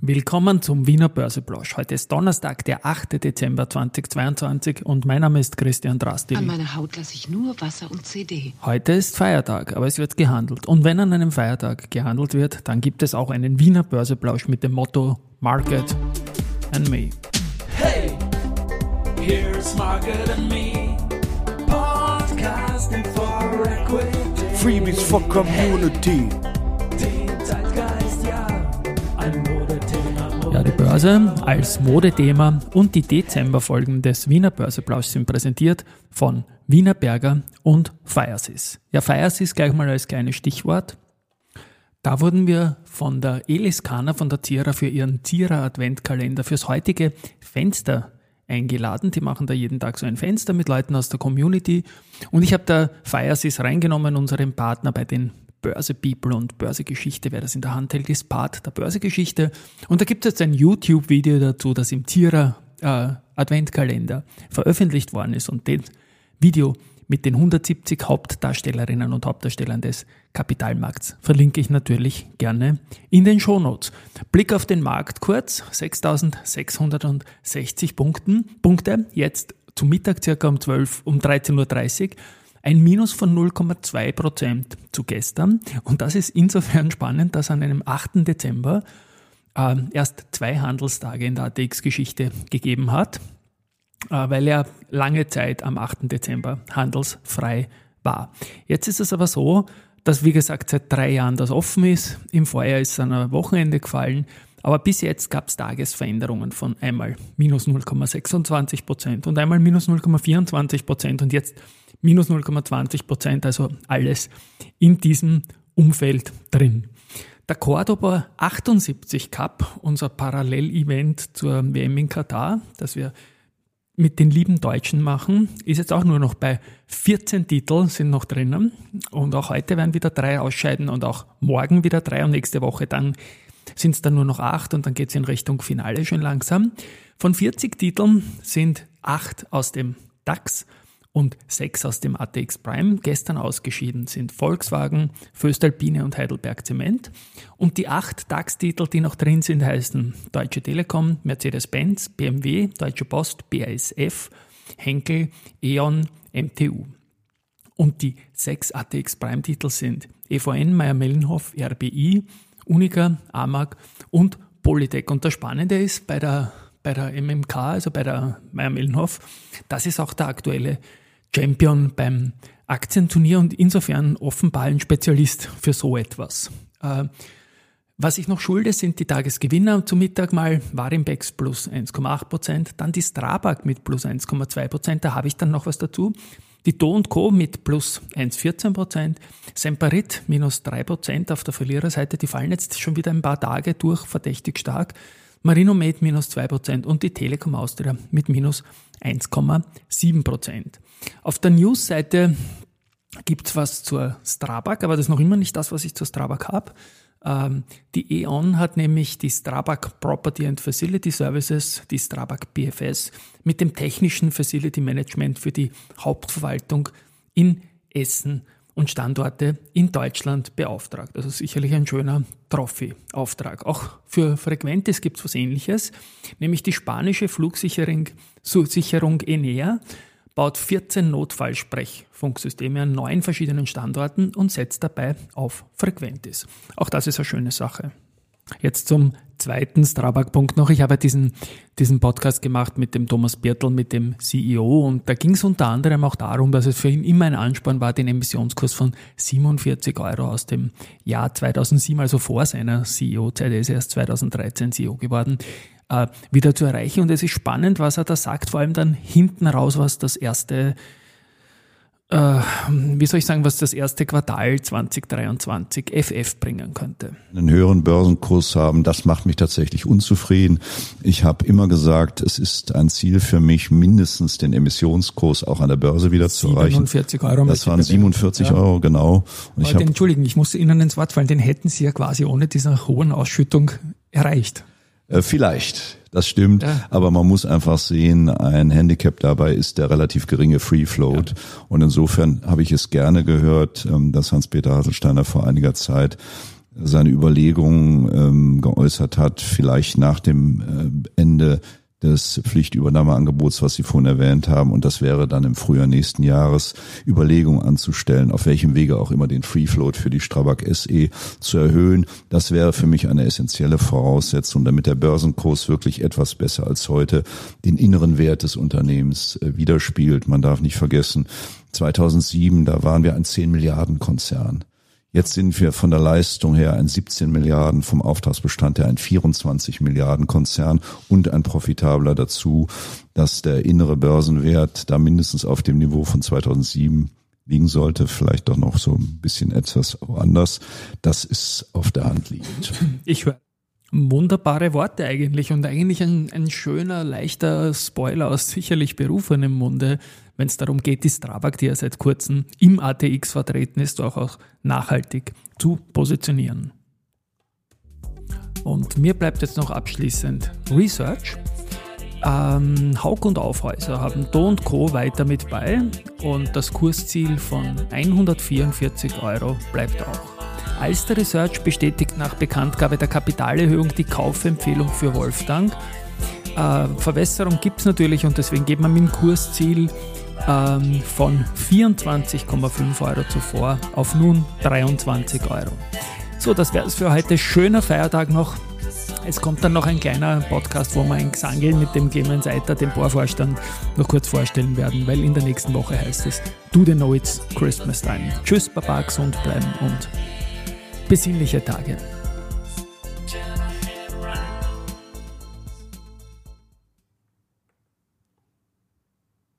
Willkommen zum Wiener Börseplausch. Heute ist Donnerstag, der 8. Dezember 2022 und mein Name ist Christian Drastil. An meiner Haut lasse ich nur Wasser und CD. Heute ist Feiertag, aber es wird gehandelt. Und wenn an einem Feiertag gehandelt wird, dann gibt es auch einen Wiener Börseplausch mit dem Motto Market and Me. Hey, here's Market and Me. Podcasting for Equity. Freebies for Community. Den Zeitgeist, ja. Ein. Ja, die Börse als Modethema und die Dezemberfolgen des Wiener Börseplauschs sind präsentiert von Wiener Berger und Firesys. Ja, Firesys gleich mal als kleines Stichwort. Da wurden wir von der Elis Kana von der Zierer für ihren Zierer Adventkalender fürs heutige Fenster eingeladen. Die machen da jeden Tag so ein Fenster mit Leuten aus der Community. Und ich habe da Firesys reingenommen, unseren Partner bei den Börse People und Börsegeschichte. Wer das in der Hand hält, ist Part der Börsegeschichte. Und da gibt es jetzt ein YouTube-Video dazu, das im Zierer äh, Adventkalender veröffentlicht worden ist. Und den Video mit den 170 Hauptdarstellerinnen und Hauptdarstellern des Kapitalmarkts verlinke ich natürlich gerne in den Shownotes. Blick auf den Markt kurz, 6660 Punkten, Punkte, jetzt zum Mittag circa um 12, um 13.30 Uhr. Ein Minus von 0,2 Prozent zu gestern. Und das ist insofern spannend, dass an einem 8. Dezember äh, erst zwei Handelstage in der ATX-Geschichte gegeben hat äh, weil er lange Zeit am 8. Dezember handelsfrei war. Jetzt ist es aber so, dass wie gesagt seit drei Jahren das offen ist. Im Vorjahr ist es an einem Wochenende gefallen. Aber bis jetzt gab es Tagesveränderungen von einmal minus 0,26 Prozent und einmal minus 0,24 Prozent und jetzt minus 0,20 Prozent, also alles in diesem Umfeld drin. Der Cordoba 78 Cup, unser Parallelevent zur WM in Katar, das wir mit den lieben Deutschen machen, ist jetzt auch nur noch bei 14 Titeln sind noch drinnen und auch heute werden wieder drei ausscheiden und auch morgen wieder drei und nächste Woche dann sind es dann nur noch acht und dann geht es in Richtung Finale schon langsam. Von 40 Titeln sind acht aus dem DAX und sechs aus dem ATX Prime. Gestern ausgeschieden sind Volkswagen, Föstalpine und Heidelberg Zement. Und die acht DAX-Titel, die noch drin sind, heißen Deutsche Telekom, Mercedes-Benz, BMW, Deutsche Post, BASF, Henkel, E.ON, MTU. Und die sechs ATX Prime-Titel sind EVN, Meyer-Mellenhof, RBI, Unica, AMAG und Polytech. Und das Spannende ist bei der, bei der MMK, also bei der Meyer-Mellenhof, das ist auch der aktuelle Champion beim Aktienturnier und insofern offenbar ein Spezialist für so etwas. Äh, was ich noch schulde, sind die Tagesgewinner zum Mittag mal Warimbex plus 1,8 Prozent, dann die Strabag mit plus 1,2 Prozent, da habe ich dann noch was dazu. Die Do Co. mit plus 1,14 Prozent, Semperit minus 3 Prozent auf der Verliererseite, die fallen jetzt schon wieder ein paar Tage durch, verdächtig stark. Marinomed minus 2 Prozent und die Telekom Austria mit minus 1,7 Prozent. Auf der News-Seite gibt es was zur Strabag, aber das ist noch immer nicht das, was ich zur Strabag habe. Ähm, die E.ON hat nämlich die Strabag Property and Facility Services, die Strabag BFS, mit dem technischen Facility Management für die Hauptverwaltung in Essen und Standorte in Deutschland beauftragt. Also sicherlich ein schöner Trophy-Auftrag. Auch für Frequentis gibt es was ähnliches, nämlich die spanische Flugsicherung Sicherung Enea baut 14 Notfallsprechfunksysteme an neun verschiedenen Standorten und setzt dabei auf Frequentis. Auch das ist eine schöne Sache. Jetzt zum zweiten Strabag-Punkt noch. Ich habe diesen, diesen Podcast gemacht mit dem Thomas Birtel, mit dem CEO und da ging es unter anderem auch darum, dass es für ihn immer ein Ansporn war, den Emissionskurs von 47 Euro aus dem Jahr 2007, also vor seiner CEO-Zeit, er ist erst 2013 CEO geworden, äh, wieder zu erreichen. Und es ist spannend, was er da sagt, vor allem dann hinten raus, was das erste, äh, wie soll ich sagen, was das erste Quartal 2023 FF bringen könnte. Einen höheren Börsenkurs haben, das macht mich tatsächlich unzufrieden. Ich habe immer gesagt, es ist ein Ziel für mich, mindestens den Emissionskurs auch an der Börse wieder zu erreichen. 47 Euro. Das waren 47 ja. Euro, genau. Und ich den, Entschuldigen, ich musste Ihnen ins Wort fallen, den hätten Sie ja quasi ohne diese hohen Ausschüttung erreicht. Äh, vielleicht, das stimmt, ja. aber man muss einfach sehen, ein Handicap dabei ist der relativ geringe Free Float. Ja. Und insofern habe ich es gerne gehört, ähm, dass Hans-Peter Haselsteiner vor einiger Zeit seine Überlegungen ähm, geäußert hat, vielleicht nach dem äh, Ende des Pflichtübernahmeangebots, was Sie vorhin erwähnt haben. Und das wäre dann im Frühjahr nächsten Jahres Überlegungen anzustellen, auf welchem Wege auch immer den Free Float für die Strabag SE zu erhöhen. Das wäre für mich eine essentielle Voraussetzung, damit der Börsenkurs wirklich etwas besser als heute den inneren Wert des Unternehmens äh, widerspiegelt. Man darf nicht vergessen, 2007, da waren wir ein 10 Milliarden Konzern. Jetzt sind wir von der Leistung her ein 17 Milliarden, vom Auftragsbestand her ein 24 Milliarden Konzern und ein profitabler dazu, dass der innere Börsenwert da mindestens auf dem Niveau von 2007 liegen sollte, vielleicht doch noch so ein bisschen etwas anders. Das ist auf der Hand liegend. Ich höre wunderbare Worte eigentlich und eigentlich ein, ein schöner, leichter Spoiler aus sicherlich berufenem Munde wenn es darum geht, die Strabag, die ja seit kurzem im ATX vertreten ist, auch, auch nachhaltig zu positionieren. Und mir bleibt jetzt noch abschließend Research. Ähm, Haug und Aufhäuser haben Do Co. weiter mit bei und das Kursziel von 144 Euro bleibt auch. Alster Research bestätigt nach Bekanntgabe der Kapitalerhöhung die Kaufempfehlung für Wolfgang. Äh, Verwässerung gibt es natürlich und deswegen geht man mit dem Kursziel ähm, von 24,5 Euro zuvor auf nun 23 Euro. So, das wäre es für heute. Schöner Feiertag noch. Es kommt dann noch ein kleiner Podcast, wo wir ein Gesangel mit dem Clemens Eiter, dem Bohrvorstand, noch kurz vorstellen werden, weil in der nächsten Woche heißt es Do the know it's Christmas time. Tschüss, Baba, gesund bleiben und besinnliche Tage.